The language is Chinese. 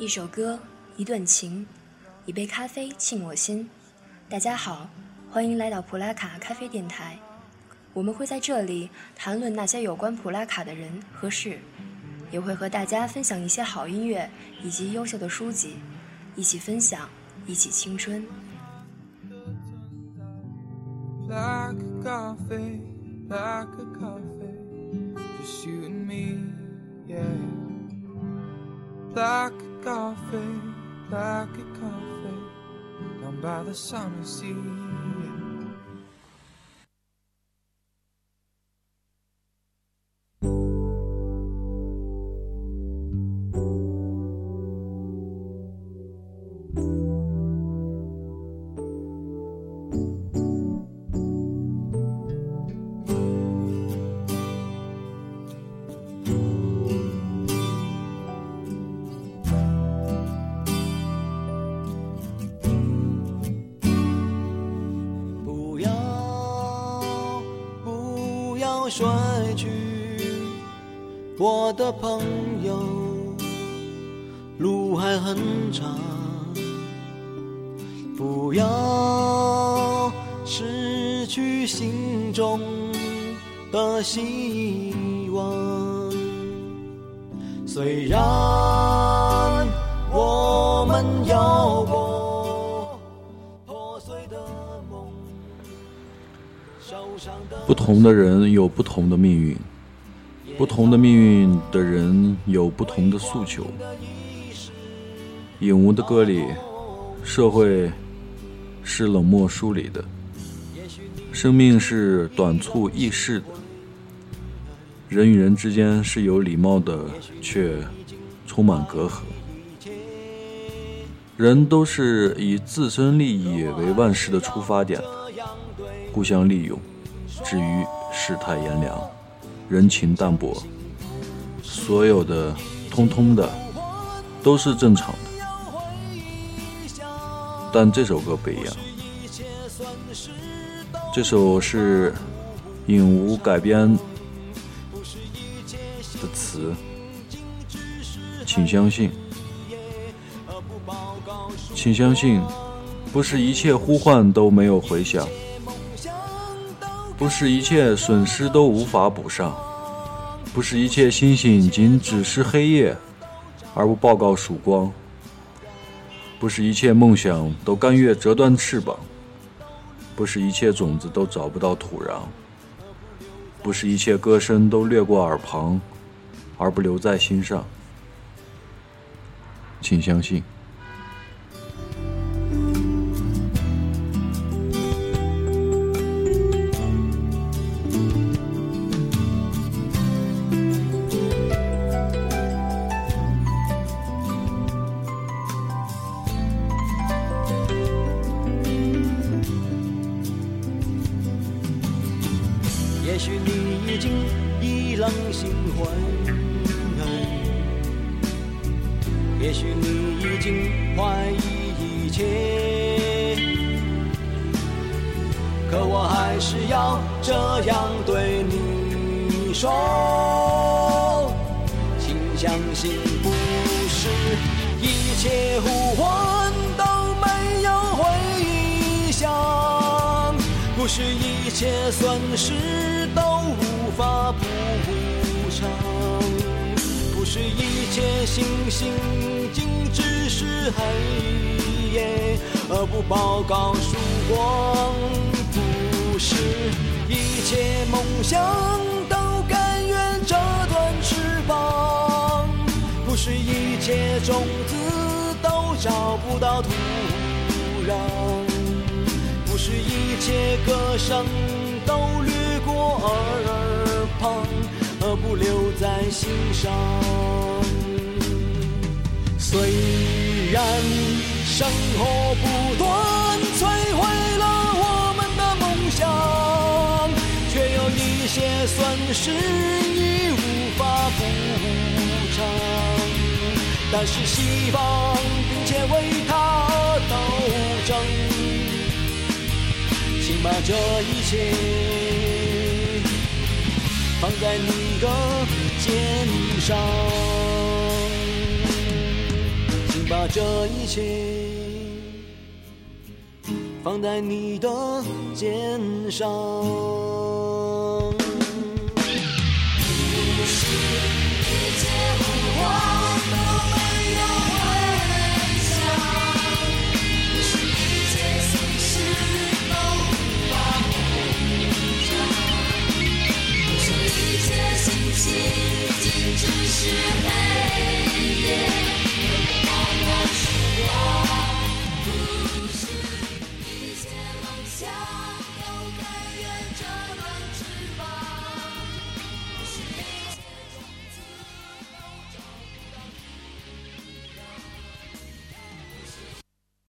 一首歌，一段情，一杯咖啡沁我心。大家好，欢迎来到普拉卡咖啡电台。我们会在这里谈论那些有关普拉卡的人和事，也会和大家分享一些好音乐以及优秀的书籍，一起分享，一起青春。Black coffee, black coffee, just you and me, yeah. Black coffee, black coffee, down by the summer sea. 睡去，我的朋友，路还很长，不要失去心中的希望。虽然我们有不同的人有不同的命运，不同的命运的人有不同的诉求。影无的歌里，社会是冷漠疏离的，生命是短促易逝的，人与人之间是有礼貌的，却充满隔阂。人都是以自身利益为万事的出发点，互相利用。至于世态炎凉，人情淡薄，所有的通通的都是正常的。但这首歌不一样，这首是影无改编的词，请相信，请相信，不是一切呼唤都没有回响。不是一切损失都无法补上，不是一切星星仅只是黑夜而不报告曙光，不是一切梦想都甘愿折断翅膀，不是一切种子都找不到土壤，不是一切歌声都掠过耳旁而不留在心上，请相信。也许你已经意冷心灰也许你已经怀疑一切可我还是要这样对你说请相信不是一切呼唤都没有回响不是一切损失法补偿，不是一切星星仅只是黑夜而不报告曙光，不是一切梦想都甘愿折断翅膀，不是一切种子都找不到土壤。不是一切歌声都掠过耳，留在心上。虽然生活不断摧毁了我们的梦想，却有一些损失已无法补偿。但是希望，并且为他斗争。请把这一切放在你的肩上，请把这一切放在你的肩上。不是。